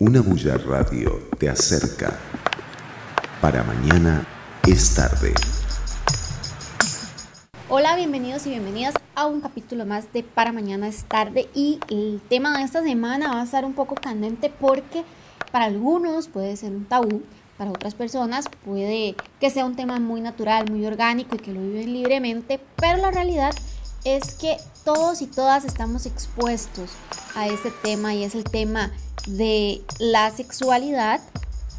Una bulla radio te acerca. Para mañana es tarde. Hola, bienvenidos y bienvenidas a un capítulo más de Para mañana es tarde y el tema de esta semana va a estar un poco candente porque para algunos puede ser un tabú, para otras personas puede que sea un tema muy natural, muy orgánico y que lo viven libremente, pero la realidad es que todos y todas estamos expuestos a ese tema y es el tema de la sexualidad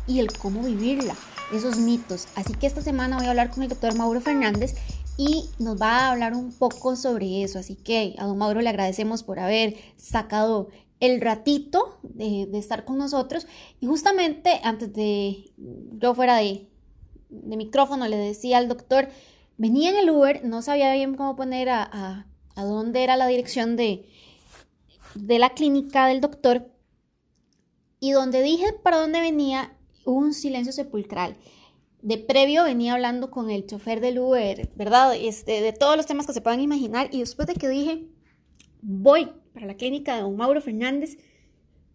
y el cómo vivirla, esos mitos. Así que esta semana voy a hablar con el doctor Mauro Fernández y nos va a hablar un poco sobre eso. Así que a don Mauro le agradecemos por haber sacado el ratito de, estar con nosotros. Y justamente antes de yo fuera de, micrófono le decía al doctor, venía en el Uber, no sabía bien cómo poner a, a, a dónde era la dirección de, de la clínica del doctor y donde dije para dónde venía, un silencio sepulcral. De previo venía hablando con el chofer del Uber, ¿verdad? Este, de todos los temas que se puedan imaginar. Y después de que dije, voy para la clínica de don Mauro Fernández,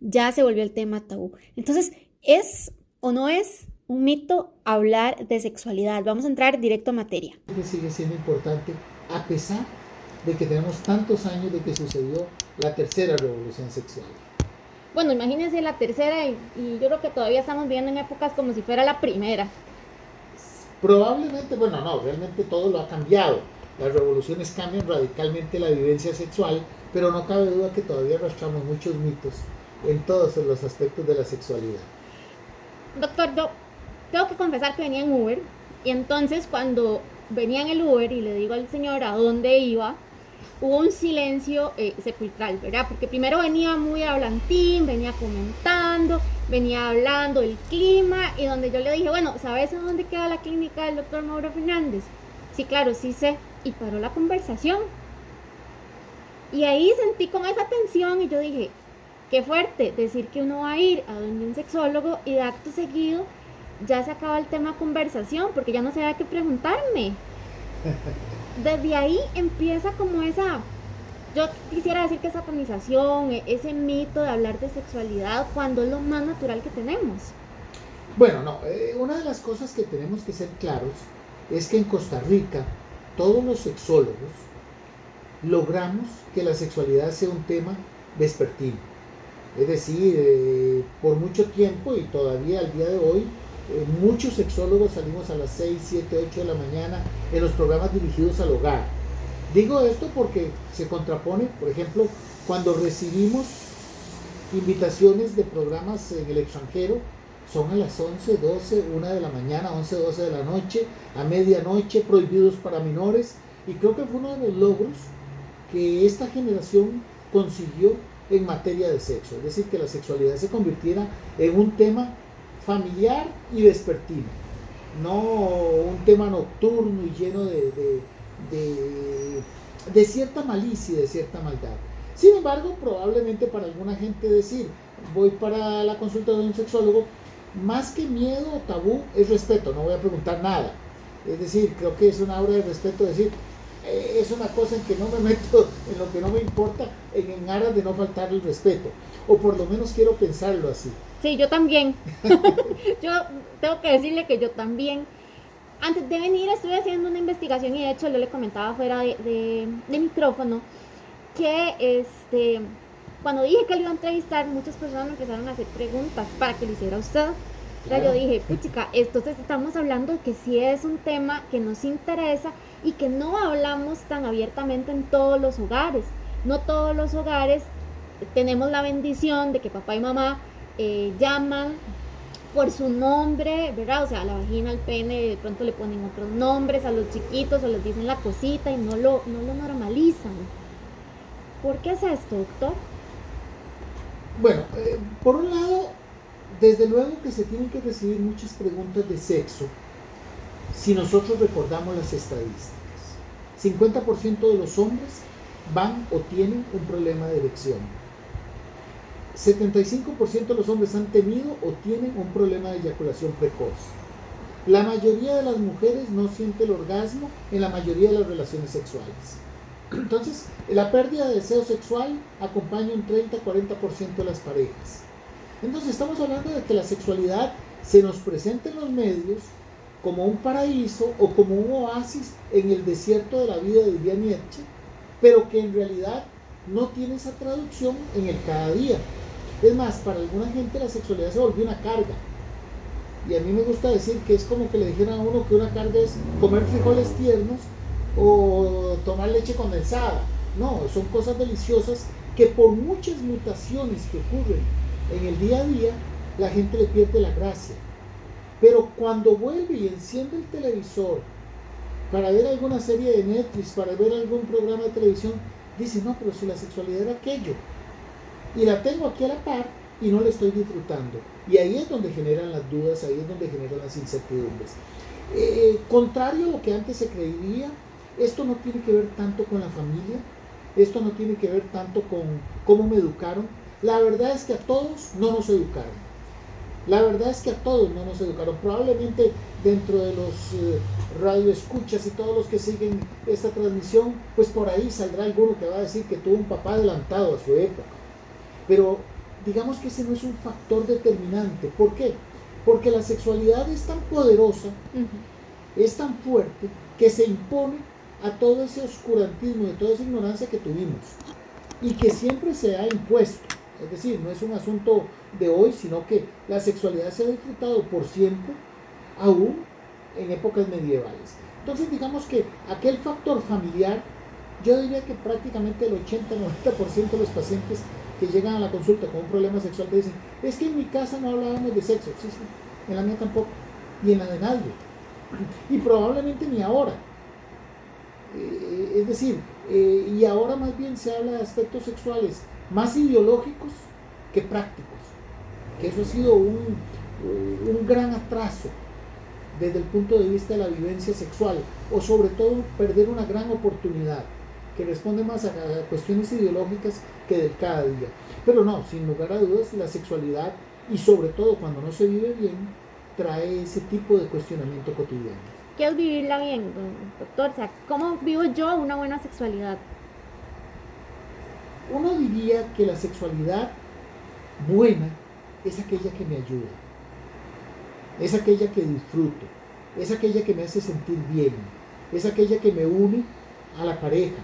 ya se volvió el tema tabú. Entonces, ¿es o no es un mito hablar de sexualidad? Vamos a entrar directo a materia. Sigue siendo importante a pesar de que tenemos tantos años de que sucedió la tercera revolución sexual bueno, imagínense la tercera y, yo creo que todavía estamos viendo en épocas como si fuera la primera. Probablemente, bueno, no, realmente todo lo ha cambiado. Las revoluciones cambian radicalmente la vivencia sexual, pero no cabe duda que todavía arrastramos muchos mitos en todos los aspectos de la sexualidad. Doctor, yo tengo que confesar que venía en Uber y entonces cuando venía en el Uber y le digo al señor a dónde iba, hubo un silencio eh, sepulcral, ¿verdad? Porque primero venía muy hablantín, venía comentando, venía hablando del clima y donde yo le dije, bueno, ¿sabes a dónde queda la clínica del doctor Mauro Fernández? Sí, claro, sí sé. Y paró la conversación. Y ahí sentí como esa tensión y yo dije, qué fuerte decir que uno va a ir a donde un sexólogo y de acto seguido ya se acaba el tema conversación porque ya no sabía qué preguntarme. desde ahí empieza como esa, yo quisiera decir que satanización, e, ese mito de hablar de sexualidad cuando es lo más natural que tenemos. Bueno, no, eh, una de las cosas que tenemos que ser claros es que en Costa Rica todos los sexólogos logramos que la sexualidad sea un tema vespertino. Es decir, eh, por mucho tiempo y todavía al día de hoy, eh, muchos sexólogos salimos a las 6, 7, 8 de la mañana en los programas dirigidos al hogar. Digo esto porque se contrapone, por ejemplo, cuando recibimos invitaciones de programas en el extranjero, son a las 11, 12, 1 de la mañana, 11, 12 de la noche, a medianoche, prohibidos para menores. Y creo que fue uno de los logros que esta generación consiguió en materia de sexo. Es decir, que la sexualidad se convirtiera en un tema familiar y vespertino, no un tema nocturno y lleno de, de, cierta malicia y de cierta maldad. Sin embargo, probablemente para alguna gente decir, voy para la consulta de un sexólogo, más que miedo o tabú es respeto, no voy a preguntar nada. Es decir, creo que es una obra de respeto decir, eh, es una cosa en que no me meto, en lo que no me importa, en, en aras de no faltar el respeto. O por lo menos quiero pensarlo así. Sí, yo también. yo tengo que decirle que yo también. Antes de venir estuve haciendo una investigación y de hecho yo le comentaba fuera de, micrófono que este cuando dije que lo iba a entrevistar, muchas personas me empezaron a hacer preguntas para que lo hiciera usted. yo dije, chica, entonces estamos hablando de que sí es un tema que nos interesa y que no hablamos tan abiertamente en todos los hogares. No todos los hogares tenemos la bendición de que papá y mamá eh, llaman por su nombre, ¿verdad? O sea, a la vagina, al pene, de pronto le ponen otros nombres a los chiquitos o les dicen la cosita y no lo, no lo normalizan. ¿Por qué es esto, doctor? Bueno, eh, por un lado, desde luego que se tienen que recibir muchas preguntas de sexo si nosotros recordamos las estadísticas. 50% de los hombres van o tienen un problema de erección 75% de los hombres han tenido o tienen un problema de eyaculación precoz. La mayoría de las mujeres no siente el orgasmo en la mayoría de las relaciones sexuales. Entonces, la pérdida de deseo sexual acompaña un 30-40% de las parejas. Entonces estamos hablando de que la sexualidad se nos presenta en los medios como un paraíso o como un oasis en el desierto de la vida, diría Nietzsche, pero que en realidad no tiene esa traducción en el cada día. Es más, para alguna gente la sexualidad se volvió una carga. Y a mí me gusta decir que es como que le dijeran a uno que una carga es comer frijoles tiernos o tomar leche condensada. No, son cosas deliciosas que por muchas mutaciones que ocurren en el día a día, la gente le pierde la gracia. Pero cuando vuelve y enciende el televisor para ver alguna serie de Netflix, para ver algún programa de televisión, dice, no, pero si la sexualidad era aquello. Y la tengo aquí a la par y no la estoy disfrutando. Y ahí es donde generan las dudas, ahí es donde generan las incertidumbres. Eh, contrario a lo que antes se creía, esto no tiene que ver tanto con la familia, esto no tiene que ver tanto con cómo me educaron. La verdad es que a todos no nos educaron. La verdad es que a todos no nos educaron. Probablemente dentro de los eh, radioescuchas y todos los que siguen esta transmisión, pues por ahí saldrá alguno que va a decir que tuvo un papá adelantado a su época. Pero digamos que ese no es un factor determinante. ¿Por qué? Porque la sexualidad es tan poderosa, es tan fuerte, que se impone a todo ese oscurantismo, de toda esa ignorancia que tuvimos y que siempre se ha impuesto. Es decir, no es un asunto de hoy, sino que la sexualidad se ha disfrutado por siempre, aún en épocas medievales. Entonces digamos que aquel factor familiar, yo diría que prácticamente el 80-90% de los pacientes que llegan a la consulta con un problema sexual te dicen, es que en mi casa no hablábamos de sexo, sí, en la mía tampoco, y en la de nadie, y probablemente ni ahora. Eh, es decir, eh, y ahora más bien se habla de aspectos sexuales más ideológicos que prácticos, que eso ha sido un, un gran atraso desde el punto de vista de la vivencia sexual, o sobre todo perder una gran oportunidad que responde más a, cuestiones ideológicas que del cada día. Pero no, sin lugar a dudas, la sexualidad, y sobre todo cuando no se vive bien, trae ese tipo de cuestionamiento cotidiano. ¿Qué es vivirla bien, doctor? O sea, ¿cómo vivo yo una buena sexualidad? Uno diría que la sexualidad buena es aquella que me ayuda, es aquella que disfruto, es aquella que me hace sentir bien, es aquella que me une a la pareja,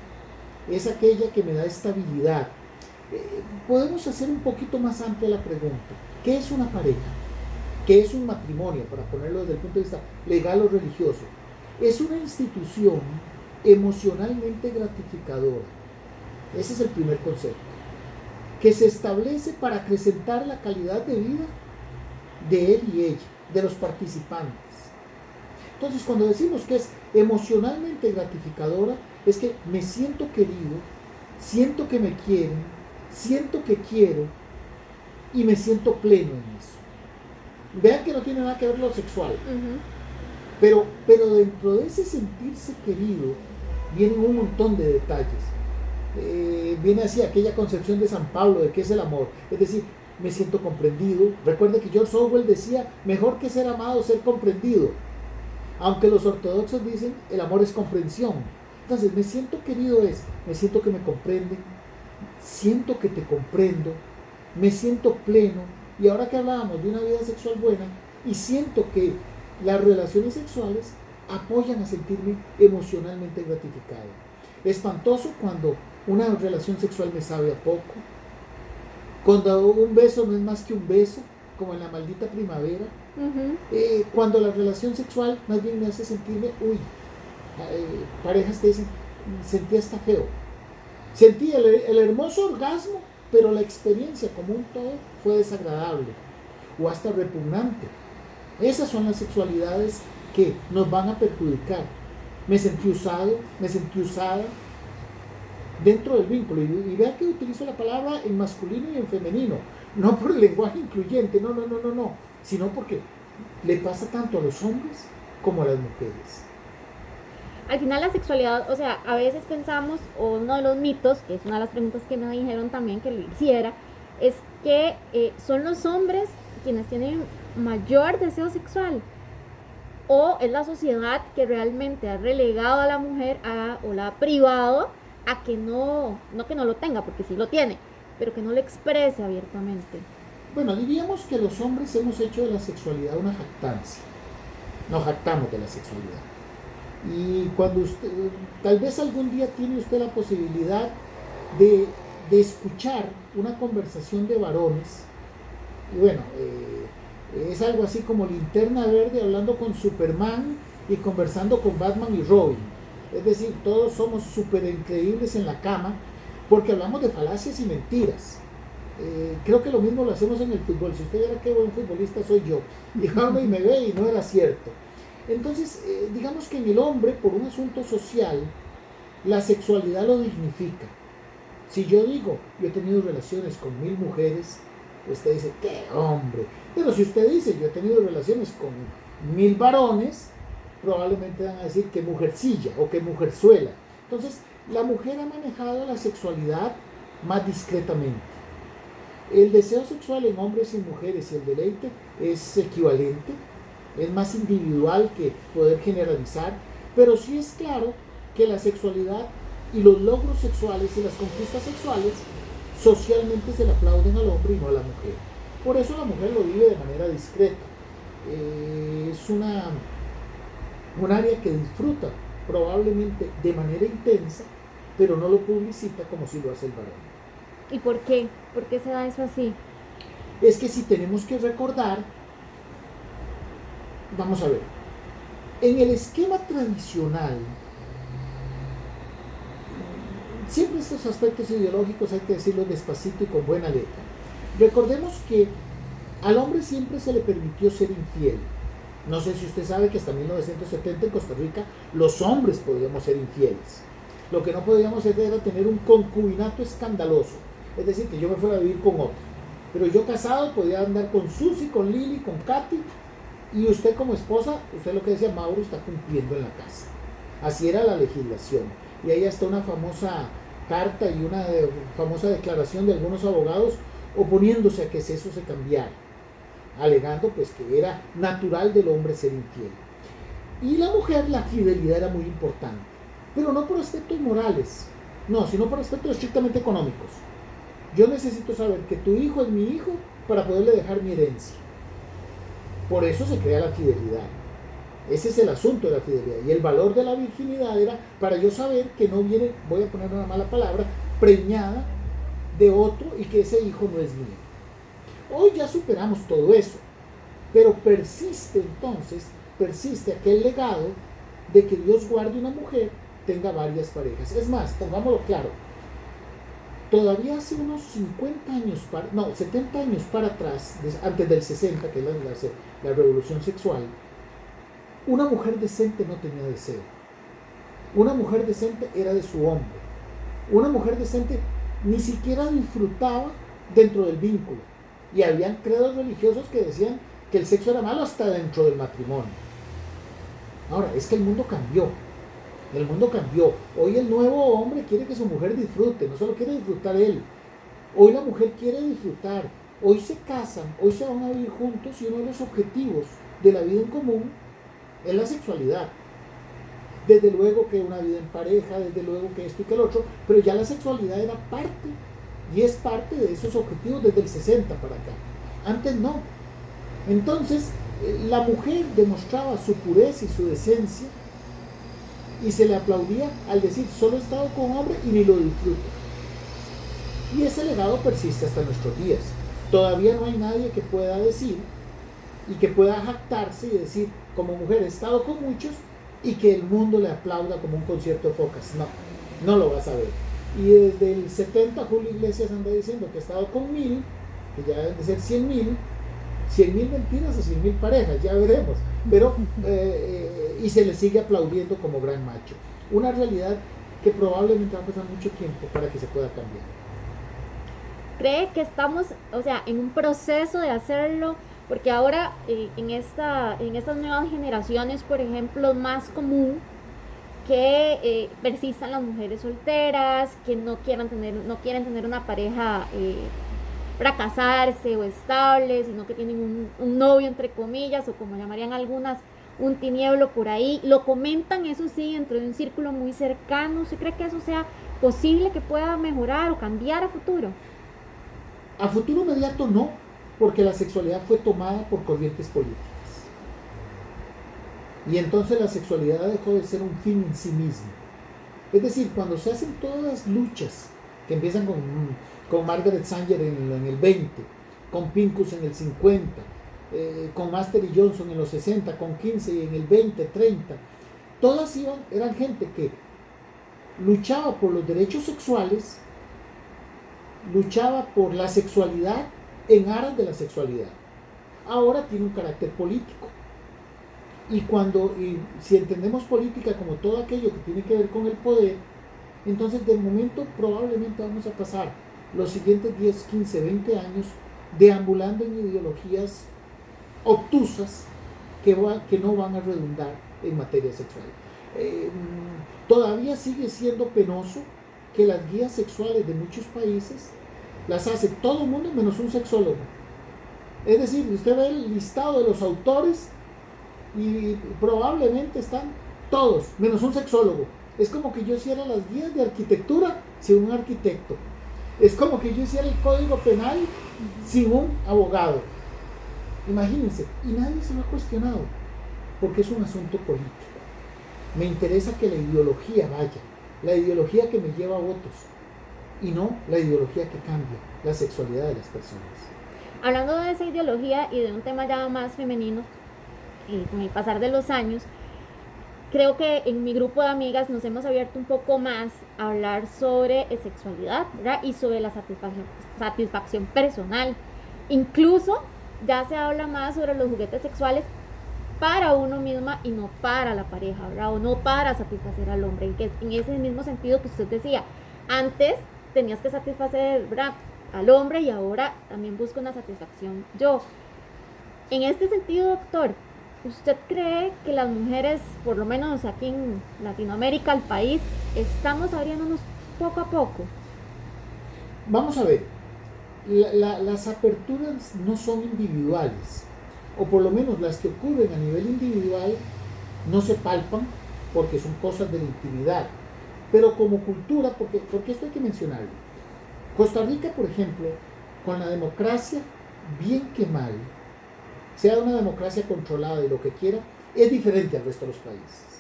es aquella que me da estabilidad. Eh, podemos hacer un poquito más amplia la pregunta. ¿Qué es una pareja? ¿Qué es un matrimonio? Para ponerlo desde el punto de vista legal o religioso. Es una institución emocionalmente gratificadora. Ese es el primer concepto. Que se establece para acrecentar la calidad de vida de él y ella, de los participantes. Entonces, cuando decimos que es emocionalmente gratificadora, es que me siento querido, siento que me quieren, siento que quiero y me siento pleno en eso. Vean que no tiene nada que ver lo sexual. pero, pero dentro de ese sentirse querido vienen un montón de detalles. Eh, viene así aquella concepción de San Pablo de qué es el amor. Es decir, me siento comprendido. Recuerde que George Orwell decía, mejor que ser amado, ser comprendido. Aunque los ortodoxos dicen, el amor es comprensión. Entonces, me siento querido es, me siento que me comprenden, siento que te comprendo, me siento pleno. Y ahora que hablábamos de una vida sexual buena, y siento que las relaciones sexuales apoyan a sentirme emocionalmente gratificado. Espantoso cuando una relación sexual me sabe a poco, cuando un beso no es más que un beso, como en la maldita primavera, eh, cuando la relación sexual más bien me hace sentirme, uy, eh, parejas que dicen, sentí hasta feo. Sentí el, el, hermoso orgasmo, pero la experiencia como un todo fue desagradable o hasta repugnante. Esas son las sexualidades que nos van a perjudicar. Me sentí usado, me sentí usada dentro del vínculo. Y, y vea que utilizo la palabra en masculino y en femenino, no por el lenguaje incluyente, no, no, no, no, no, sino porque le pasa tanto a los hombres como a las mujeres al final la sexualidad, o sea, a veces pensamos, o uno de los mitos, que es una de las preguntas que me dijeron también que lo hiciera, es que eh, son los hombres quienes tienen mayor deseo sexual. O es la sociedad que realmente ha relegado a la mujer a, o la ha privado a que no, no que no lo tenga, porque sí lo tiene, pero que no lo exprese abiertamente. Bueno, diríamos que los hombres hemos hecho de la sexualidad una jactancia. Nos jactamos de la sexualidad. Y cuando usted, tal vez algún día tiene usted la posibilidad de, escuchar una conversación de varones, y bueno, eh, es algo así como linterna verde hablando con Superman y conversando con Batman y Robin. Es decir, todos somos súper increíbles en la cama porque hablamos de falacias y mentiras. Eh, creo que lo mismo lo hacemos en el fútbol. Si usted era qué buen futbolista soy yo, y y me ve y no era cierto. Entonces, eh, digamos que en el hombre, por un asunto social, la sexualidad lo dignifica. Si yo digo, yo he tenido relaciones con mil mujeres, usted dice, qué hombre. Pero si usted dice, yo he tenido relaciones con mil varones, probablemente van a decir que mujercilla o que mujerzuela. Entonces, la mujer ha manejado la sexualidad más discretamente. El deseo sexual en hombres y mujeres y el deleite es equivalente, es más individual que poder generalizar, pero sí es claro que la sexualidad y los logros sexuales y las conquistas sexuales socialmente se le aplauden al hombre y no a la mujer. Por eso la mujer lo vive de manera discreta. Eh, es una, un área que disfruta probablemente de manera intensa, pero no lo publicita como si lo hace el varón. ¿Y por qué? ¿Por qué se da eso así? Es que si tenemos que recordar Vamos a ver. En el esquema tradicional, siempre estos aspectos ideológicos hay que decirlo despacito y con buena letra. Recordemos que al hombre siempre se le permitió ser infiel. No sé si usted sabe que hasta 1970 en Costa Rica los hombres podíamos ser infieles. Lo que no podíamos hacer era tener un concubinato escandaloso. Es decir, que yo me fuera a vivir con otro. Pero yo casado podía andar con Susi, con Lili, con Katy y usted como esposa, usted lo que decía, Mauro está cumpliendo en la casa. Así era la legislación. Y ahí está una famosa carta y una famosa declaración de algunos abogados oponiéndose a que eso se cambiara, alegando pues que era natural del hombre ser infiel. Y la mujer, la fidelidad era muy importante, pero no por aspectos morales, no, sino por aspectos estrictamente económicos. Yo necesito saber que tu hijo es mi hijo para poderle dejar mi herencia. Por eso se crea la fidelidad. Ese es el asunto de la fidelidad. Y el valor de la virginidad era para yo saber que no viene, voy a poner una mala palabra, preñada de otro y que ese hijo no es mío. Hoy ya superamos todo eso, pero persiste entonces, persiste aquel legado de que Dios guarde una mujer tenga varias parejas. Es más, pongámoslo claro, todavía hace unos 50 años, para, no, 70 años para atrás, antes del 60, que es la, revolución sexual, una mujer decente no tenía deseo. Una mujer decente era de su hombre. Una mujer decente ni siquiera disfrutaba dentro del vínculo. Y habían credos religiosos que decían que el sexo era malo hasta dentro del matrimonio. Ahora, es que el mundo cambió. El mundo cambió. Hoy el nuevo hombre quiere que su mujer disfrute, no solo quiere disfrutar él. Hoy la mujer quiere disfrutar. Hoy se casan, hoy se van a vivir juntos y uno de los objetivos de la vida en común es la sexualidad. Desde luego que una vida en pareja, desde luego que esto y que el otro, pero ya la sexualidad era parte y es parte de esos objetivos desde el 60 para acá. Antes no. Entonces, eh, la mujer demostraba su pureza y su decencia y se le aplaudía al decir solo he estado con hombre y ni lo disfruto. Y ese legado persiste hasta nuestros días. Todavía no hay nadie que pueda decir y que pueda jactarse y decir como mujer he estado con muchos y que el mundo le aplauda como un concierto de focas. No, no lo vas a ver. Y desde el 70 Julio Iglesias anda diciendo que ha estado con mil, que ya deben de ser 100 mil, 100 mil mentiras o 100 mil parejas, ya veremos. Pero eh, y se le sigue aplaudiendo como gran macho. Una realidad que probablemente va a pasar mucho tiempo para que se pueda cambiar. ¿Cree que estamos, o sea, en un proceso de hacerlo? Porque ahora eh, en, esta, en estas nuevas generaciones, por ejemplo, es más común que eh, persistan las mujeres solteras, que no quieran tener, no quieren tener una pareja eh, o estable, sino que tienen un, un novio entre comillas, o como llamarían algunas, un tinieblo por ahí. Lo comentan, eso sí, dentro de un círculo muy cercano. ¿Usted cree que eso sea posible que pueda mejorar o cambiar a futuro? A futuro inmediato no, Porque la sexualidad fue tomada por corrientes políticas. Y entonces la sexualidad dejó de ser un fin en sí mismo. Es decir, cuando se hacen todas las luchas que empiezan con, con Margaret Sanger en, el 20, con Pincus en el 50, eh, con Master y Johnson en los 60, con 15 y en el 20, 30, todas iban, eran gente que luchaba por los derechos sexuales, luchaba por la sexualidad en aras de la sexualidad. Ahora tiene un carácter político. Y cuando, y si entendemos política como todo aquello que tiene que ver con el poder, entonces de momento probablemente vamos a pasar los siguientes 10, 15, 20 años deambulando en ideologías obtusas que, que no van a redundar en materia sexual. Eh, todavía sigue siendo penoso que las guías sexuales de muchos países las hace todo el mundo menos un sexólogo. Es decir, usted ve el listado de los autores y probablemente están todos, menos un sexólogo. Es como que yo hiciera las guías de arquitectura sin un arquitecto. Es como que yo hiciera el código penal sin un abogado. Imagínense, y nadie se lo ha cuestionado, porque es un asunto político. Me interesa que la ideología vaya, la ideología que me lleva a votos, y no la ideología que cambia la sexualidad de las personas. Hablando de esa ideología y de un tema ya más femenino, y con el pasar de los años, creo que en mi grupo de amigas nos hemos abierto un poco más a hablar sobre sexualidad y sobre la satisfacción, satisfacción personal. Incluso ya se habla más sobre los juguetes sexuales para uno misma y no para la pareja, ¿verdad? O no para satisfacer al hombre. En, que, en ese mismo sentido que usted decía, antes tenías que satisfacer ¿verdad? al hombre y ahora también busco una satisfacción yo. En este sentido, doctor, ¿usted cree que las mujeres, por lo menos aquí en Latinoamérica, el país, estamos abriéndonos poco a poco? Vamos a ver, las aperturas no son individuales, o por lo menos las que ocurren a nivel individual no se palpan porque son cosas de intimidad, pero como cultura, porque, porque esto hay que mencionarlo. Costa Rica, por ejemplo, con la democracia, bien que mal, sea una democracia controlada y lo que quiera, es diferente al resto de los países.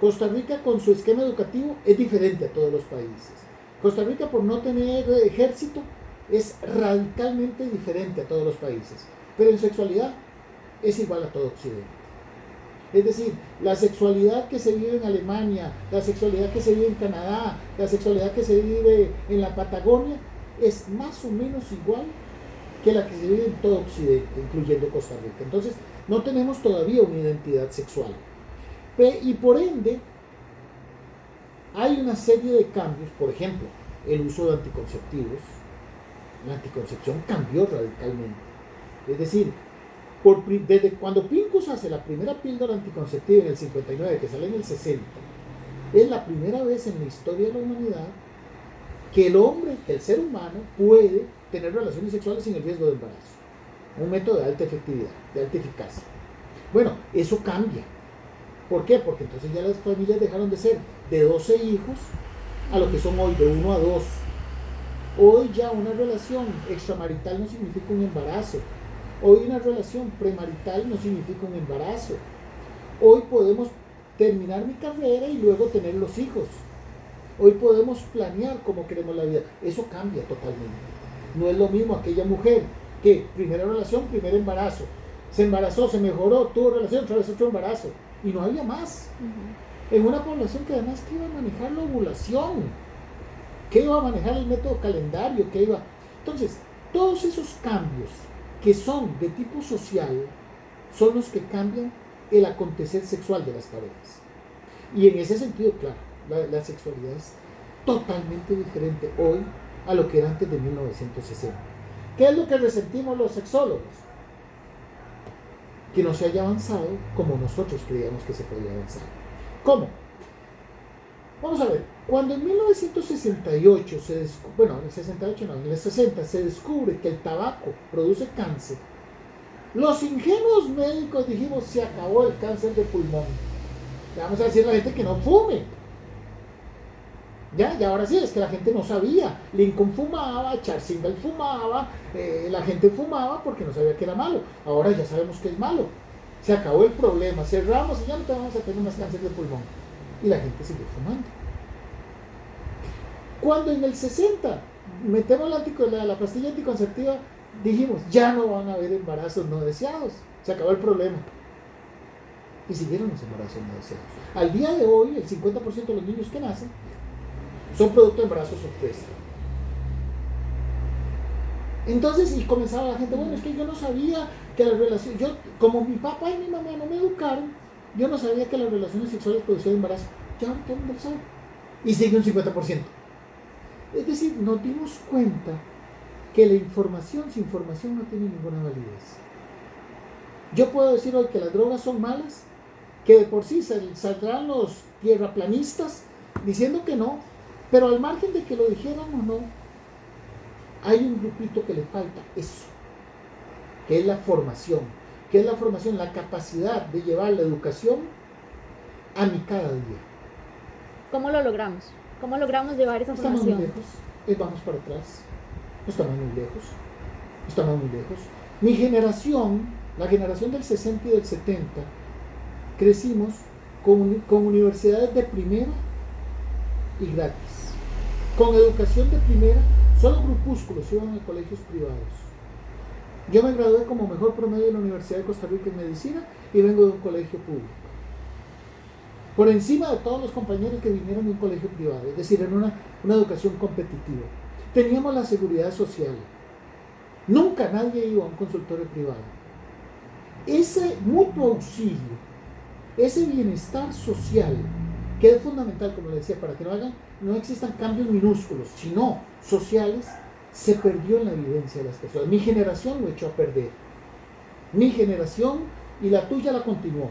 Costa Rica con su esquema educativo es diferente a todos los países. Costa Rica por no tener ejército es radicalmente diferente a todos los países, pero en sexualidad es igual a todo Occidente. Es decir, la sexualidad que se vive en Alemania, la sexualidad que se vive en Canadá, la sexualidad que se vive en la Patagonia, es más o menos igual que la que se vive en todo Occidente, incluyendo Costa Rica. Entonces, no tenemos todavía una identidad sexual. Y por ende, hay una serie de cambios, por ejemplo, el uso de anticonceptivos, la anticoncepción cambió radicalmente. Es decir, desde cuando Pincus hace la primera píldora anticonceptiva en el 59, que sale en el 60, es la primera vez en la historia de la humanidad que el hombre, que el ser humano, puede tener relaciones sexuales sin el riesgo de embarazo. Un método de alta efectividad, de alta eficacia. Bueno, eso cambia. ¿Por qué? Porque entonces ya las familias dejaron de ser de 12 hijos a lo que son hoy, de 1 a 2 Hoy ya una relación extramarital no significa un embarazo. Hoy una relación premarital no significa un embarazo. Hoy podemos terminar mi carrera y luego tener los hijos. Hoy podemos planear cómo queremos la vida. Eso cambia totalmente. No es lo mismo aquella mujer que primera relación, primer embarazo. Se embarazó, se mejoró, tuvo relación, otra vez otro embarazo. Y no había más. En una población que además que iba a manejar la ovulación que iba a manejar el método calendario, que iba... Entonces, todos esos cambios que son de tipo social son los que cambian el acontecer sexual de las parejas. Y en ese sentido, claro, la, sexualidad es totalmente diferente hoy a lo que era antes de 1960. ¿Qué es lo que resentimos los sexólogos? Que no se haya avanzado como nosotros creíamos que se podía avanzar. ¿Cómo? Vamos a ver, cuando en 1968 se descubre, bueno, en 68 no, en el 60 se descubre que el tabaco produce cáncer, los ingenuos médicos dijimos se acabó el cáncer de pulmón. Le vamos a decir a la gente que no fume. Ya, y ahora sí, es que la gente no sabía. Lincoln fumaba, Charles fumaba, eh, la gente fumaba porque no sabía que era malo. Ahora ya sabemos que es malo. Se acabó el problema, cerramos y ya no te vamos a tener más cáncer de pulmón. Y la gente sigue fumando. Cuando en el 60 metemos la, la, la pastilla anticonceptiva, dijimos, ya no van a haber embarazos no deseados. Se acabó el problema. Y siguieron los embarazos no deseados. Al día de hoy, el 50% de los niños que nacen son producto de embarazo sorpresa. Entonces, y comenzaba la gente, bueno, es que yo no sabía que las relaciones, yo, como mi papá y mi mamá no me educaron, yo no sabía que las relaciones sexuales producían embarazo. Ya sabe. Y sigue un 50%. Es decir, nos dimos cuenta que la información sin información no tiene ninguna validez. Yo puedo decir hoy que las drogas son malas, que de por sí saldrán los tierraplanistas diciendo que no, pero al margen de que lo dijeran o no, hay un grupito que le falta eso, que es la formación, que es la formación, la capacidad de llevar la educación a mi cada día. ¿Cómo lo logramos? ¿Cómo logramos llevar esa estamos formación? Muy lejos, eh, vamos para atrás, estamos muy lejos, estamos muy lejos. Mi generación, la generación del 60 y del 70, crecimos con, con universidades de primera y gratis. Con educación de primera, solo grupúsculos iban a colegios privados. Yo me gradué como mejor promedio en la Universidad de Costa Rica en Medicina y vengo de un colegio público. Por encima de todos los compañeros que vinieron de un colegio privado, es decir, en una, una educación competitiva. Teníamos la seguridad social. Nunca nadie iba a un consultorio privado. Ese mutuo auxilio, ese bienestar social que es fundamental, como le decía, para que no hagan, no existan cambios minúsculos, sino sociales, se perdió en la evidencia de las personas. Mi generación lo echó a perder. Mi generación y la tuya la continuó.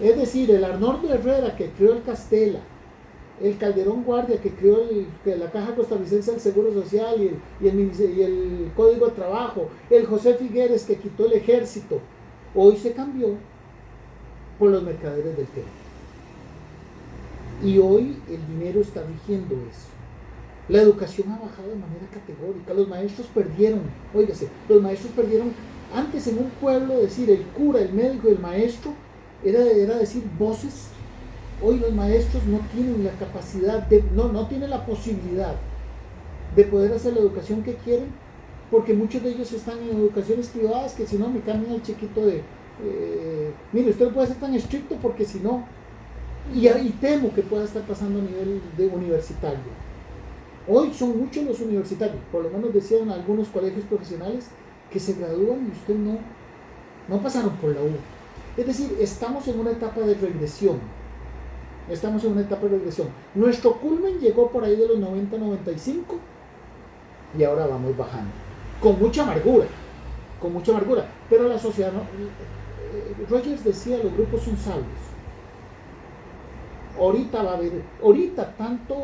Es decir, el Arnoldo Herrera que creó el Castela, el Calderón Guardia que creó la Caja Costarricense del Seguro Social y el, y el Código de Trabajo, el José Figueres que quitó el ejército, hoy se cambió por los mercaderes del tema. Y hoy el dinero está rigiendo eso. La educación ha bajado de manera categórica. Los maestros perdieron, óigase, los maestros perdieron, antes en un pueblo decir el cura, el médico el maestro, era, era decir voces. Hoy los maestros no tienen la capacidad, de, no, no tienen la posibilidad de poder hacer la educación que quieren, porque muchos de ellos están en educaciones privadas que si no me cambian el chiquito de, eh, mire, usted puede ser tan estricto porque si no, y, temo que pueda estar pasando a nivel de universitario. Hoy son muchos los universitarios, por lo menos decían algunos colegios profesionales, que se gradúan y usted no, no pasaron por la U. Es decir, estamos en una etapa de regresión. Estamos en una etapa de regresión. Nuestro culmen llegó por ahí de los 90-95 y ahora vamos bajando. Con mucha amargura, con mucha amargura. Pero la sociedad, no, eh, Rogers decía, los grupos son sabios ahorita va a haber, ahorita tanto,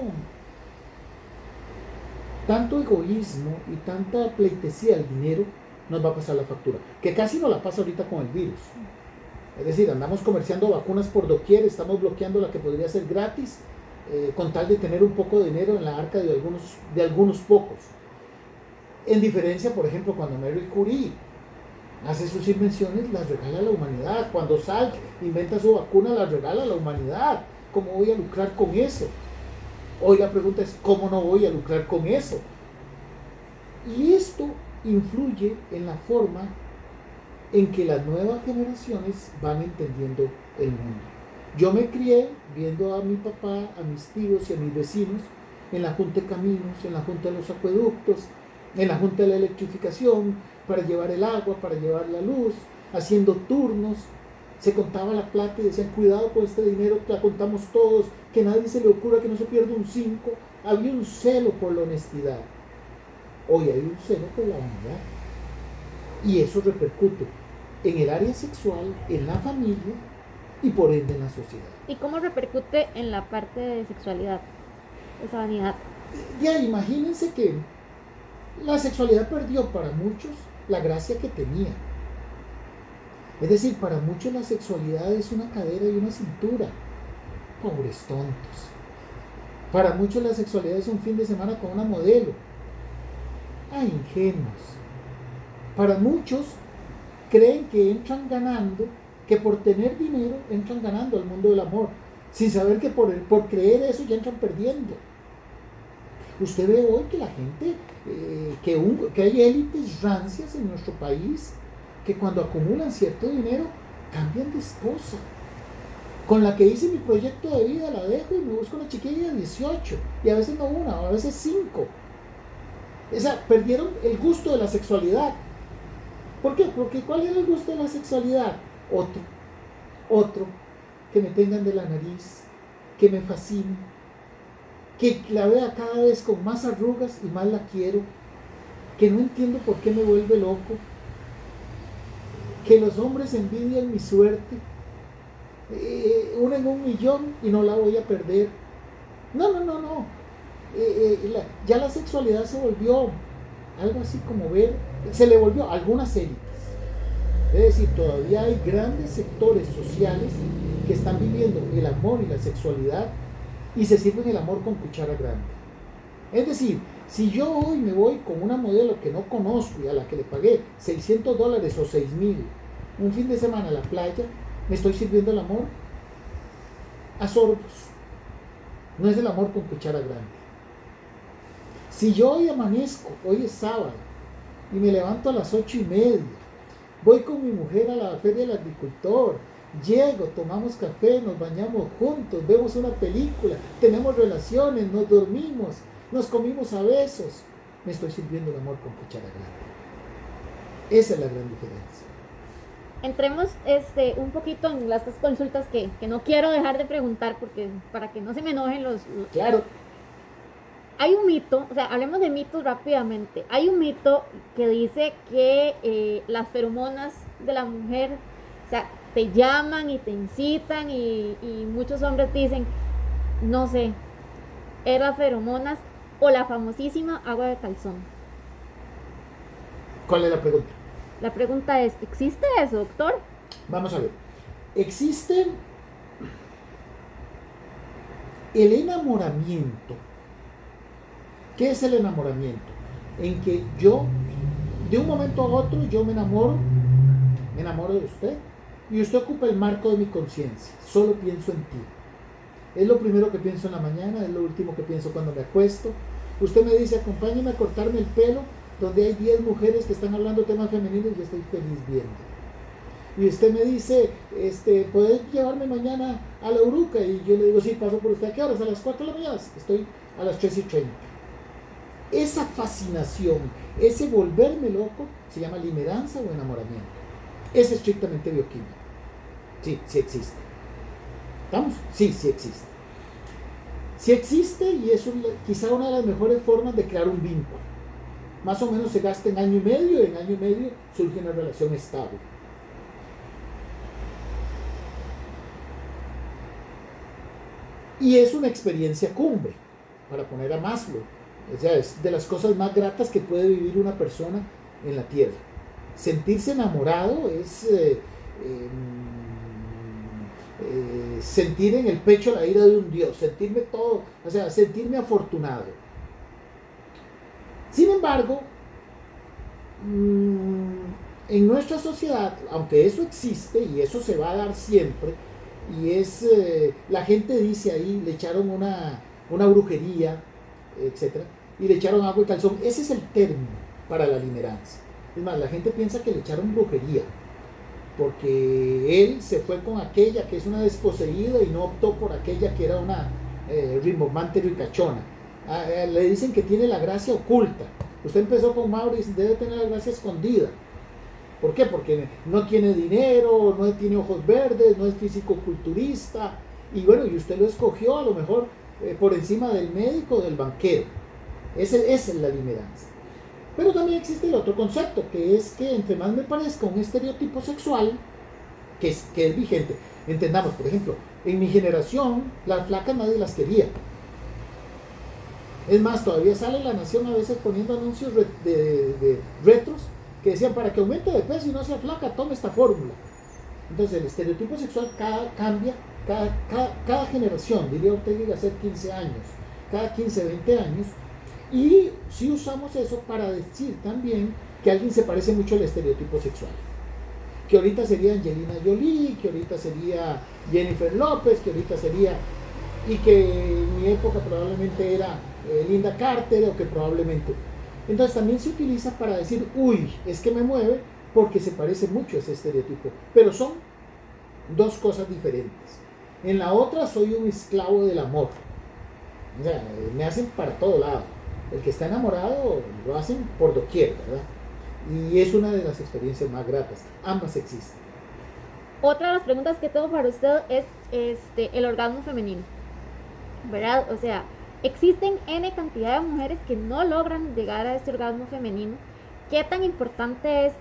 tanto egoísmo y tanta pleitesía al dinero nos va a pasar la factura, que casi no la pasa ahorita con el virus. Es decir, andamos comerciando vacunas por doquier, estamos bloqueando la que podría ser gratis, eh, con tal de tener un poco de dinero en la arca de algunos, de algunos pocos. En diferencia, por ejemplo, cuando Mary Curie hace sus invenciones, las regala a la humanidad. Cuando Salk inventa su vacuna, las regala a la humanidad. ¿Cómo voy a lucrar con eso? Hoy la pregunta es, ¿cómo no voy a lucrar con eso? Y esto influye en la forma en que las nuevas generaciones van entendiendo el mundo. Yo me crié viendo a mi papá, a mis tíos y a mis vecinos en la Junta de Caminos, en la Junta de los Acueductos, en la Junta de la Electrificación, para llevar el agua, para llevar la luz, haciendo turnos, se contaba la plata y decían, cuidado con este dinero, la contamos todos, que nadie se le ocurra que no se pierda un 5. Había un celo por la honestidad. Hoy hay un celo por la vanidad. Y eso repercute en el área sexual, en la familia y por ende en la sociedad. ¿Y cómo repercute en la parte de sexualidad, esa vanidad? Ya, imagínense que la sexualidad perdió para muchos la gracia que tenía es decir, para muchos la sexualidad es una cadera y una cintura. Pobres tontos. Para muchos la sexualidad es un fin de semana con una modelo. Ay, ingenuos. Para muchos creen que entran ganando, que por tener dinero entran ganando al mundo del amor, sin saber que por, por creer eso ya entran perdiendo. Usted ve hoy que la gente, eh, que, que hay élites rancias en nuestro país, que cuando acumulan cierto dinero, cambian de esposa. Con la que hice mi proyecto de vida la dejo y me busco una chiquilla de 18. Y a veces no una, a veces cinco. O sea, perdieron el gusto de la sexualidad. ¿Por qué? Porque ¿cuál era el gusto de la sexualidad? Otro. Otro. Que me tengan de la nariz. Que me fascine que la vea cada vez con más arrugas y más la quiero, que no entiendo por qué me vuelve loco, que los hombres envidian mi suerte, eh, una en un millón y no la voy a perder. No, no, no, no. Eh, eh, ya la sexualidad se volvió algo así como ver, se le volvió algunas élites. Es decir, todavía hay grandes sectores sociales que están viviendo el amor y la sexualidad y se sirven el amor con cuchara grande. Es decir, si yo hoy me voy con una modelo que no conozco y a la que le pagué 600 dólares o 6 mil un fin de semana a la playa, me estoy sirviendo el amor a sorbos. No es el amor con cuchara grande. Si yo hoy amanezco, hoy es sábado, y me levanto a las ocho y media, voy con mi mujer a la feria del agricultor, Llego, tomamos café, nos bañamos juntos, vemos una película, tenemos relaciones, nos dormimos, nos comimos a besos. Me estoy sirviendo el amor con cuchara grande. Esa es la gran diferencia. Entremos este, un poquito en las consultas que, no quiero dejar de preguntar porque para que no se me enojen los... Claro. Hay un mito, o sea, hablemos de mitos rápidamente. Hay un mito que dice que eh, las feromonas de la mujer, o sea, te llaman y te incitan y, muchos hombres dicen, no sé, era feromonas o la famosísima agua de calzón. ¿Cuál es la pregunta? La pregunta es, ¿existe eso, doctor? Vamos a ver. Existe el enamoramiento. ¿Qué es el enamoramiento? En que yo, de un momento a otro, yo me enamoro, me enamoro de usted, y usted ocupa el marco de mi conciencia. Solo pienso en ti. Es lo primero que pienso en la mañana, es lo último que pienso cuando me acuesto. Usted me dice, acompáñeme a cortarme el pelo, donde hay 10 mujeres que están hablando temas femeninos y yo estoy feliz viendo. Y usted me dice, este, ¿puedes llevarme mañana a la Uruca? Y yo le digo, sí, paso por usted. ¿A qué horas? A las 4 de la mañana. Estoy a las 3 y 30. Esa fascinación, ese volverme loco, se llama limeranza o enamoramiento. Es estrictamente bioquímico. Sí, sí existe. ¿Estamos? Sí, sí existe. Sí existe y es quizá una de las mejores formas de crear un vínculo. Más o menos se gasta en año y medio y en año y medio surge una relación estable. Y es una experiencia cumbre, para poner a Maslow. O sea, es de las cosas más gratas que puede vivir una persona en la Tierra. Sentirse enamorado es eh, em, eh, sentir en el pecho la ira de un Dios, sentirme todo, o sea, sentirme afortunado. Sin embargo, mm, en nuestra sociedad, aunque eso existe y eso se va a dar siempre, y es, eh, la gente dice ahí, le echaron una, una brujería, etc., y le echaron agua y calzón, ese es el término para la limeranza. Es más, la gente piensa que le echaron brujería porque él se fue con aquella que es una desposeída y no optó por aquella que era una eh, rimbombante ricachona. Ah, eh, le dicen que tiene la gracia oculta. Usted empezó con Maurice, debe tener la gracia escondida. ¿Por qué? Porque no tiene dinero, no tiene ojos verdes, no es físico-culturista. Y bueno, y usted lo escogió a lo mejor eh, por encima del médico o del banquero. Esa es la limeranza. Pero también existe el otro concepto, que es que entre más me parezca un estereotipo sexual, que es, que es vigente, entendamos, por ejemplo, en mi generación, las flacas nadie las quería. Es más, todavía sale la nación a veces poniendo anuncios de, retros que decían, para que aumente de peso y no sea flaca, tome esta fórmula. Entonces el estereotipo sexual cada, cambia cada, cada, generación, diría usted hace 15 años. cada 15, 20 años. Y si usamos eso para decir también que alguien se parece mucho al estereotipo sexual. Que ahorita sería Angelina Jolie, que ahorita sería Jennifer López, que ahorita sería... Y que en mi época probablemente era eh, Linda Carter o que probablemente... Entonces también se utiliza para decir, uy, es que me mueve porque se parece mucho a ese estereotipo. Pero son dos cosas diferentes. En la otra soy un esclavo del amor. O sea, me hacen para todo lado. El que está enamorado lo hacen por doquier, ¿verdad? Y es una de las experiencias más gratas. Ambas existen. Otra de las preguntas que tengo para usted es este, el orgasmo femenino. ¿Verdad? O sea, existen N cantidad de mujeres que no logran llegar a este orgasmo femenino. ¿Qué tan importante es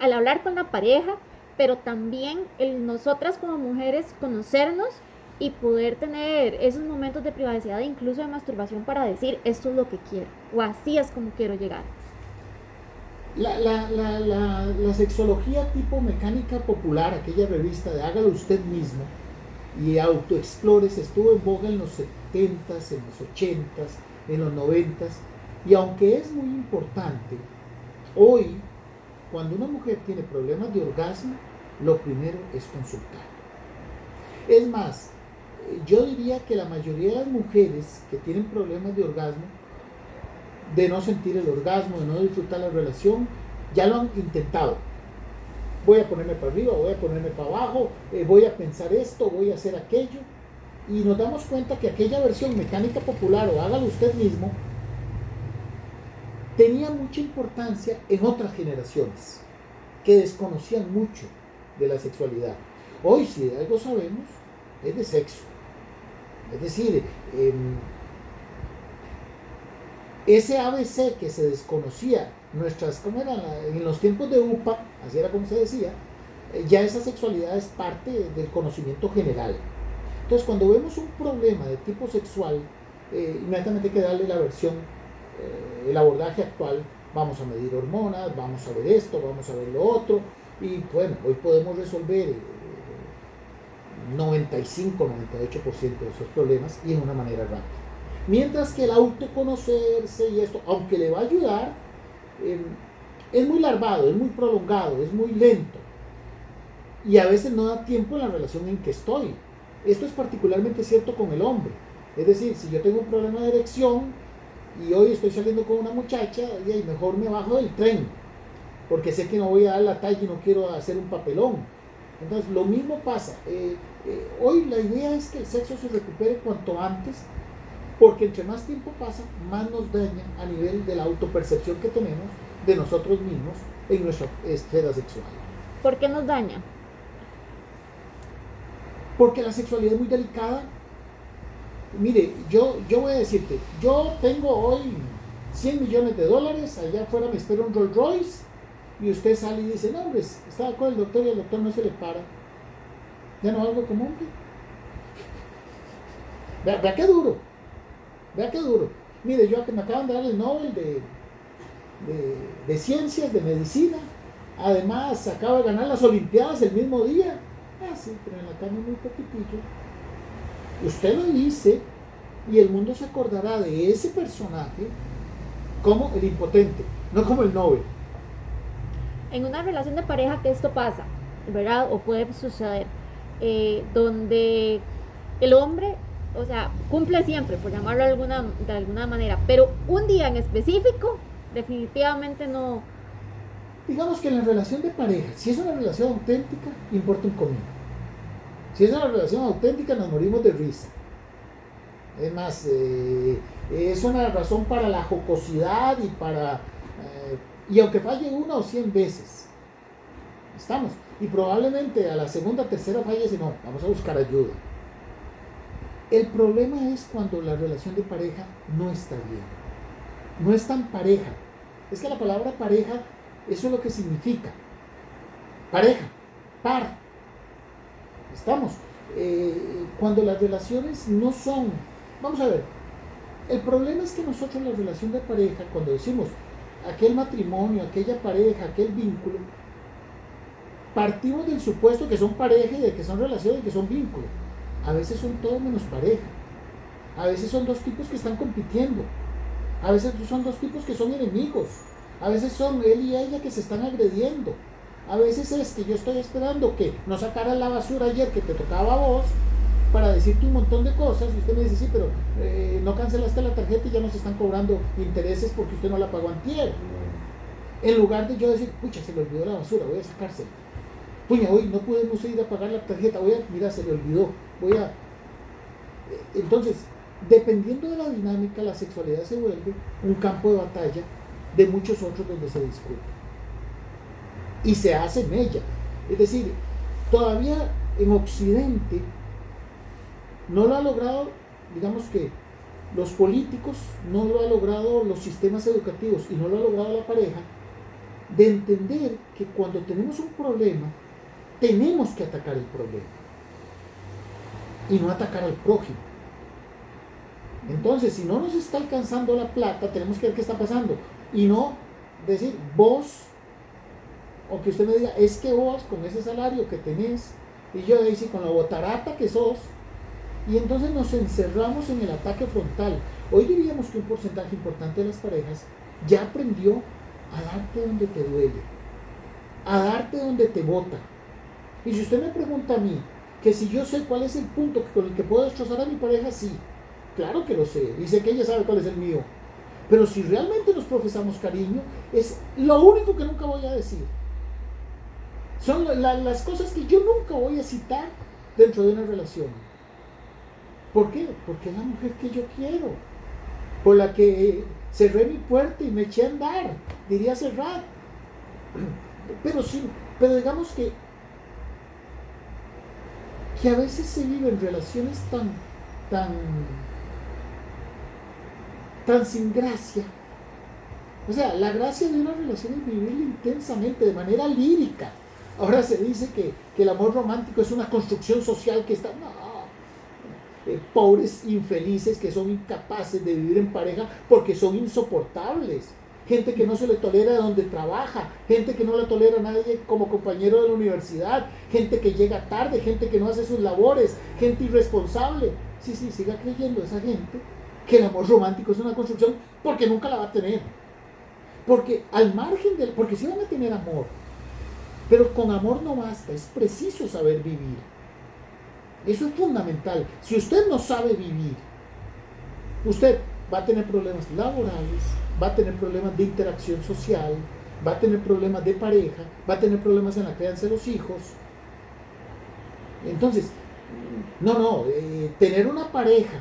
al hablar con la pareja, pero también el nosotras como mujeres conocernos y poder tener esos momentos de privacidad, incluso de masturbación, para decir esto es lo que quiero o así es como quiero llegar. La, la, la, la, sexología tipo mecánica popular, aquella revista de hágalo usted mismo y autoexplores, estuvo en boga en los 70s, en los 80s, en los 90s, y aunque es muy importante, hoy, cuando una mujer tiene problemas de orgasmo, lo primero es consultar. Es más, yo diría que la mayoría de las mujeres que tienen problemas de orgasmo, de no sentir el orgasmo, de no disfrutar la relación, ya lo han intentado. Voy a ponerme para arriba, voy a ponerme para abajo, eh, voy a pensar esto, voy a hacer aquello. Y nos damos cuenta que aquella versión mecánica popular o hágalo usted mismo, tenía mucha importancia en otras generaciones que desconocían mucho de la sexualidad. Hoy si de algo sabemos es de sexo. Es decir, em, ese ABC que se desconocía, nuestras, ¿cómo era? En los tiempos de UPA, así era como se decía, eh, ya esa sexualidad es parte del conocimiento general. Entonces, cuando vemos un problema de tipo sexual, eh, inmediatamente hay que darle la versión, eh, el abordaje actual, vamos a medir hormonas, vamos a ver esto, vamos a ver lo otro, y bueno, hoy podemos resolver 95, 98% de esos problemas y en una manera rápida. Mientras que el autoconocerse y esto, aunque le va a ayudar, em, es muy larvado, es muy prolongado, es muy lento. Y a veces no da tiempo en la relación en que estoy. Esto es particularmente cierto con el hombre. Es decir, si yo tengo un problema de erección y hoy estoy saliendo con una muchacha, y mejor me bajo del tren, porque sé que no voy a dar la talla y no quiero hacer un papelón. Entonces, lo mismo pasa. Eh, eh, hoy la idea es que el sexo se recupere cuanto antes, porque entre más tiempo pasa, más nos daña a nivel de la autopercepción que tenemos de nosotros mismos en nuestra esfera sexual. ¿Por qué nos daña? Porque la sexualidad es muy delicada. Mire, yo, yo voy a decirte, yo tengo hoy 100 millones de dólares, allá afuera me espera un Rolls Royce, y usted sale y dice, no, hombre, estaba con el doctor y el doctor no se le para ya no algo como hombre. Vea, qué duro. Vea qué duro. Mire, yo me acaban de dar el Nobel de, de, Ciencias, de Medicina. Además, acabo de ganar las Olimpiadas el mismo día. Ah, sí, pero en la cama muy poquitillo. Usted lo dice y el mundo se acordará de ese personaje como el impotente, no como el Nobel. En una relación de pareja que esto pasa, ¿verdad? O puede suceder eh, donde el hombre, o sea, cumple siempre, por llamarlo de alguna, manera, pero un día en específico, definitivamente no. Digamos que en la relación de pareja, si es una relación auténtica, importa un comino. Si es una relación auténtica, nos morimos de risa. Es más, eh, es una razón para la jocosidad y para... Eh, y aunque falle una o cien veces, estamos y probablemente a la segunda, tercera falla y no, vamos a buscar ayuda. El problema es cuando la relación de pareja no está bien. No es tan pareja. Es que la palabra pareja, eso es lo que significa. Pareja, par. Estamos. Eh, cuando las relaciones no son... Vamos a ver. El problema es que nosotros la relación de pareja, cuando decimos aquel matrimonio, aquella pareja, aquel vínculo, partimos del supuesto que son pareja y de que son relaciones y que son vínculos. A veces son todo menos pareja. A veces son dos tipos que están compitiendo. A veces son dos tipos que son enemigos. A veces son él y ella que se están agrediendo. A veces es que yo estoy esperando que no sacara la basura ayer que te tocaba a vos para decirte un montón de cosas y usted me dice, sí, pero eh, no cancelaste la tarjeta y ya nos están cobrando intereses porque usted no la pagó antier. En lugar de yo decir, pucha, se le olvidó la basura, voy a sacársela. Puña, hoy no podemos ir a pagar la tarjeta, voy a, mira, se le olvidó, voy a... Entonces, dependiendo de la dinámica, la sexualidad se vuelve un campo de batalla de muchos otros donde se discute. Y se hace en ella. Es decir, todavía en Occidente no lo ha logrado, digamos que los políticos, no lo ha logrado los sistemas educativos y no lo ha logrado la pareja, de entender que cuando tenemos un problema, tenemos que atacar el problema y no atacar al prójimo. Entonces, si no nos está alcanzando la plata, tenemos que ver qué está pasando y no decir vos, o que usted me diga, es que vos con ese salario que tenés, y yo dice con la botarata que sos, y entonces nos encerramos en el ataque frontal. Hoy diríamos que un porcentaje importante de las parejas ya aprendió a darte donde te duele, a darte donde te bota. Y si usted me pregunta a mí, que si yo sé cuál es el punto con el que puedo destrozar a mi pareja, sí, claro que lo sé, y sé que ella sabe cuál es el mío. Pero si realmente nos profesamos cariño, es lo único que nunca voy a decir. Son las cosas que yo nunca voy a citar dentro de una relación. ¿Por qué? Porque es la mujer que yo quiero, por la que cerré mi puerta y me eché a andar, diría cerrar. Pero sí, pero digamos que, que a veces se viven relaciones tan, tan, tan sin gracia. O sea, la gracia de una relación es vivirla intensamente, de manera lírica. Ahora se dice que, que el amor romántico es una construcción social que está... Eh, pobres infelices que son incapaces de vivir en pareja porque son insoportables. Gente que no se le tolera donde trabaja, gente que no le tolera nadie como compañero de la universidad, gente que llega tarde, gente que no hace sus labores, gente irresponsable. Sí, sí, siga creyendo esa gente que el amor romántico es una construcción porque nunca la va a tener. Porque al margen del, porque sí van a tener amor, pero con amor no basta, es preciso saber vivir. Eso es fundamental. Si usted no sabe vivir, usted va a tener problemas laborales, va a tener problemas de interacción social, va a tener problemas de pareja, va a tener problemas en la crianza de los hijos. Entonces, no, no, eh, tener una pareja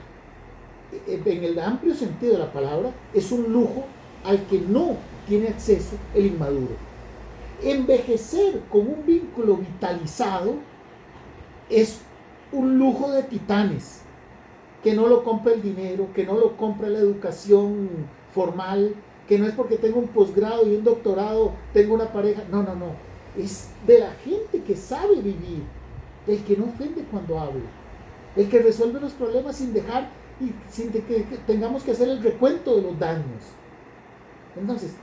eh, en el amplio sentido de la palabra es un lujo al que no tiene acceso el inmaduro. Envejecer con un vínculo vitalizado es un lujo de titanes, que no lo compra el dinero, que no lo compra la educación formal, que no es porque tengo un posgrado y un doctorado, tengo una pareja, no, no, no, es de la gente que sabe vivir, el que no ofende cuando habla, el que resuelve los problemas sin dejar y sin que tengamos que hacer el recuento de los daños. Entonces,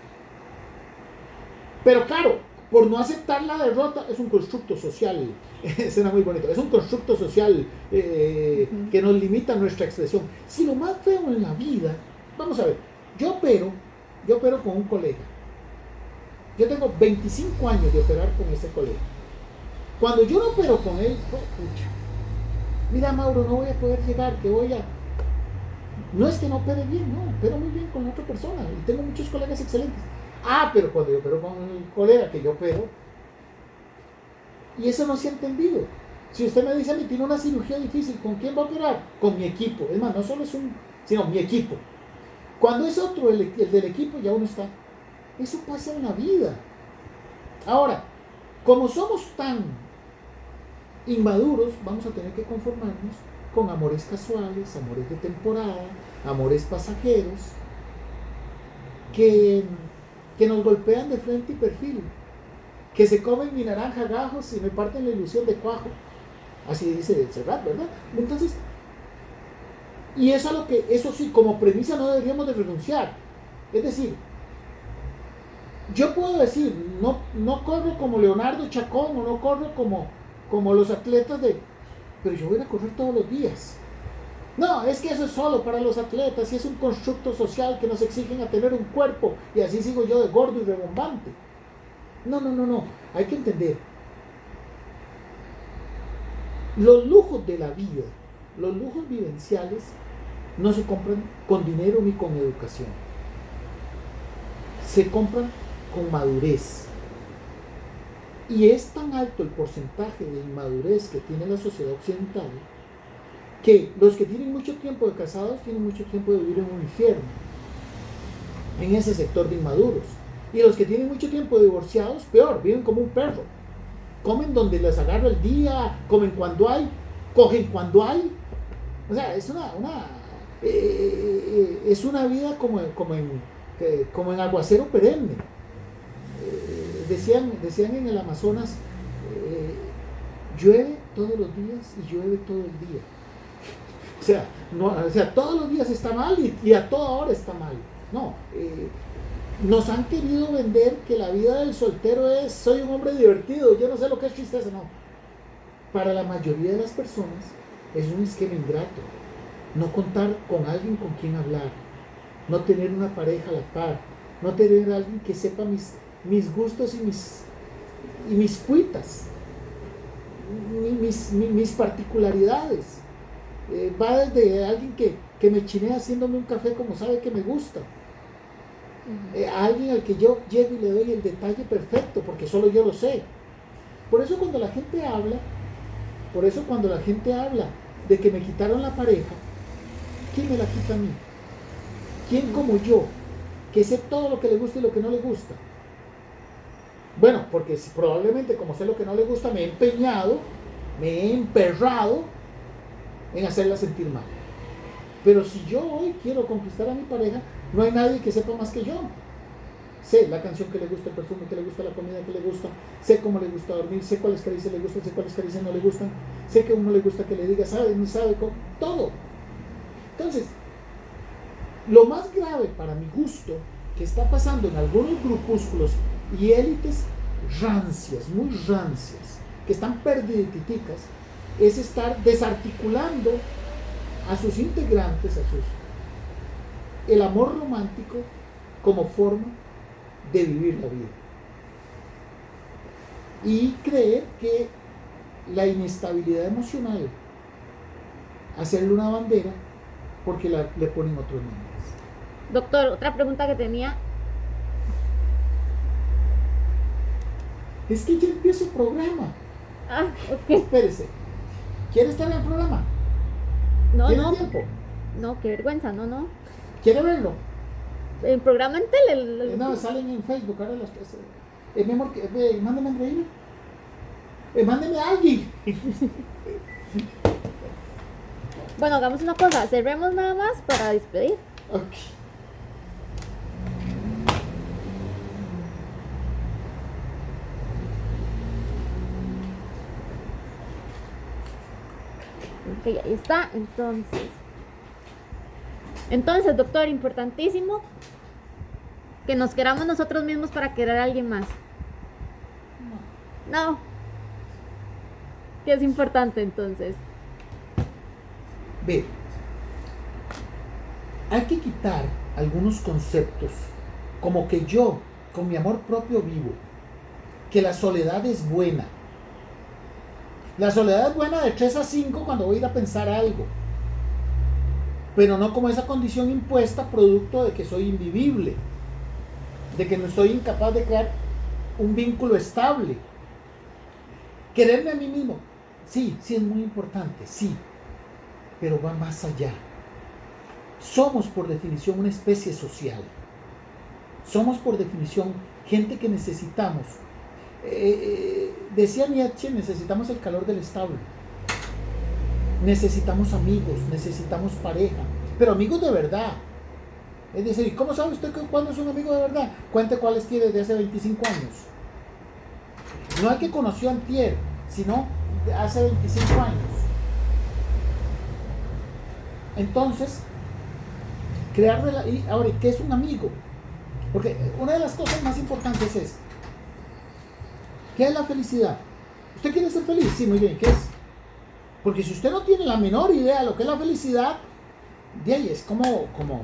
pero claro, por no aceptar la derrota es un constructo social, suena muy bonito, es un constructo social eh, que nos limita nuestra expresión. Si lo más feo en la vida, vamos a ver, yo opero, yo opero con un colega. Yo tengo 25 años de operar con ese colega. Cuando yo no opero con él, pues, mira Mauro, no voy a poder llegar, que voy a... No es que no opere bien, no, opero muy bien con otra persona y tengo muchos colegas excelentes Ah, pero cuando yo opero con un colega que yo opero, y eso no se ha entendido. Si usted me dice mí, tiene una cirugía difícil, ¿con quién va a operar? Con mi equipo. Es más, no solo es un, sino mi equipo. Cuando es otro el, el del equipo, ya uno está. Eso pasa en la vida. Ahora, como somos tan inmaduros, vamos a tener que conformarnos con amores casuales, amores de temporada, amores pasajeros, que que nos golpean de frente y perfil, que se comen mi naranja gajos y me parten la ilusión de cuajo. Así dice Serrat, ¿verdad? Entonces, y eso, lo que, eso sí, como premisa no deberíamos de renunciar. Es decir, yo puedo decir, no, no corro como Leonardo Chacón o no corro como, como los atletas de... Pero yo voy a correr todos los días. No, es que eso es solo para los atletas y es un constructo social que nos exigen a tener un cuerpo y así sigo yo de gordo y rebombante. No, no, no, no. Hay que entender. Los lujos de la vida, los lujos vivenciales, no se compran con dinero ni con educación. Se compran con madurez. Y es tan alto el porcentaje de inmadurez que tiene la sociedad occidental que los que tienen mucho tiempo de casados tienen mucho tiempo de vivir en un infierno, en ese sector de inmaduros. Y los que tienen mucho tiempo de divorciados, peor, viven como un perro. Comen donde les agarra el día, comen cuando hay, cogen cuando hay. O sea, es una, una eh, eh, es una vida como, como, en, como en aguacero perenne. Eh, decían, decían en el Amazonas, llueve todos los días y llueve todo el día. O sea, no, o sea todos los días está mal y, a toda hora está mal. No, nos han querido vender que la vida del soltero es soy un hombre divertido, yo no sé lo que es tristeza, no. Para la mayoría de las personas es un esquema ingrato no contar con alguien con quien hablar, no tener una pareja a la par, no tener alguien que sepa mis, mis gustos y mis, y mis cuitas, mis, mis, particularidades. Eh, va desde alguien que, me chinea haciéndome un café como sabe que me gusta. Eh, alguien al que yo llego y le doy el detalle perfecto, porque solo yo lo sé. Por eso cuando la gente habla, por eso cuando la gente habla de que me quitaron la pareja, ¿quién me la quita a mí? ¿Quién como yo, que sé todo lo que le gusta y lo que no le gusta? Bueno, porque probablemente como sé lo que no le gusta, me he empeñado, me he emperrado en hacerla sentir mal. Pero si yo hoy quiero conquistar a mi pareja, no hay nadie que sepa más que yo. Sé la canción que le gusta, el perfume que le gusta, la comida que le gusta, sé cómo le gusta dormir, sé cuáles caricias le gustan, sé cuáles caricias no le gustan, sé que uno le gusta que le diga, sabe, no sabe, todo. Entonces, lo más grave para mi gusto que está pasando en algunos grupúsculos y élites rancias, muy rancias, que están perdiditicas, es estar desarticulando a sus integrantes, a sus el amor romántico como forma de vivir la vida. Y creer que la inestabilidad emocional, hacerle una bandera, porque le ponen otros nombres. Doctor, otra pregunta que tenía. Es que ya empiezo el programa. Ah, ok. Espérese. ¿Quiere estar en el programa? No, ¿Tiene no. tiempo? No, qué vergüenza, no, no. ¿Quiere verlo? El programa en tele. Eh, no, salen en Facebook. Ahora las, eh, mi amor, eh, mándeme a eh, mándeme a alguien. Bueno, hagamos una cosa, cerremos nada más para despedir. Ok. Ok, ahí está. Entonces. Entonces, doctor, importantísimo que nos queramos nosotros mismos para querer a alguien más. No. No. ¿Qué es importante entonces? Ve, hay que quitar algunos conceptos, como que yo, con mi amor propio vivo, que la soledad es buena. La soledad es buena de 3 a 5 cuando voy a ir a pensar algo, pero no como esa condición impuesta producto de que soy invivible, de que no soy incapaz de crear un vínculo estable. Quererme a mí mismo, sí, sí es muy importante, sí, pero va más allá. Somos por definición una especie social. Somos por definición gente que necesitamos. Eh, decía Nietzsche, necesitamos el calor del establo. Necesitamos amigos, necesitamos pareja, pero amigos de verdad. Es decir, ¿cómo sabe usted cuándo es un amigo de verdad? Cuente cuáles tiene desde hace 25 años. No el que conoció antier, sino hace 25 años. Entonces, crear y ahora, ¿qué es un amigo? Porque una de las cosas más importantes es, ¿qué es la felicidad? ¿Usted quiere ser feliz? Sí, muy bien, ¿qué es? Porque si usted no tiene la menor idea de lo que es la felicidad, de ahí es como, como,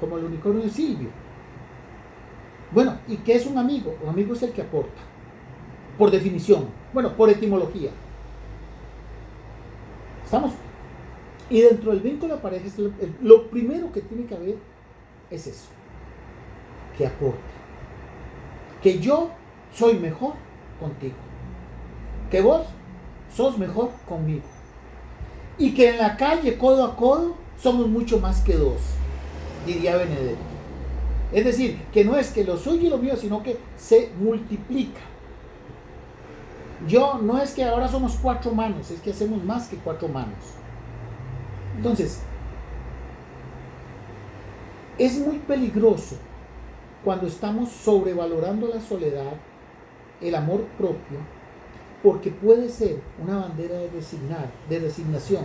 como el unicornio de Silvio. Bueno, ¿y qué es un amigo? Un amigo es el que aporta, por definición, bueno, por etimología. ¿Estamos? Y dentro del vínculo de pareja, lo primero que tiene que haber es eso, que aporte. Que yo soy mejor contigo. Que vos sos mejor conmigo. Y que en la calle, codo a codo, somos mucho más que dos, diría Benedetto. Es decir, que no es que lo suyo y lo mío, sino que se multiplica. Yo no es que ahora somos cuatro manos, es que hacemos más que cuatro manos. Entonces, es muy peligroso cuando estamos sobrevalorando la soledad, el amor propio, porque puede ser una bandera de resignar, de resignación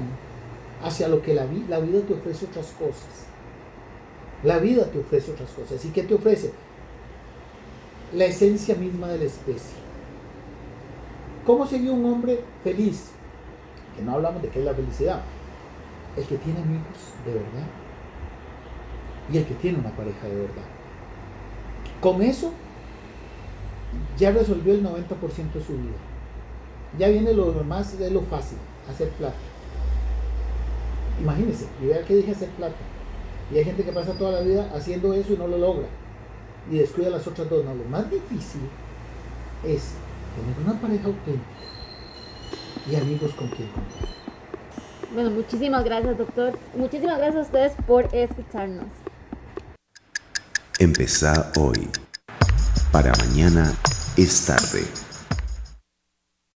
hacia lo que la, la vida te ofrece otras cosas. La vida te ofrece otras cosas. ¿Y qué te ofrece? La esencia misma de la especie. ¿Cómo sería un hombre feliz? Que no hablamos de qué es la felicidad. El que tiene amigos de verdad. Y el que tiene una pareja de verdad. Con eso ya resolvió el 90% de su vida. Ya viene lo demás de lo fácil, hacer plata. Imagínense, y vea que dije hacer plata. Y hay gente que pasa toda la vida haciendo eso y no lo logra. Y descuida las otras dos. No, lo más difícil es tener una pareja auténtica y amigos con quien contar. Bueno, muchísimas gracias, doctor. Muchísimas gracias a ustedes por escucharnos. Empezá hoy. Para mañana es tarde.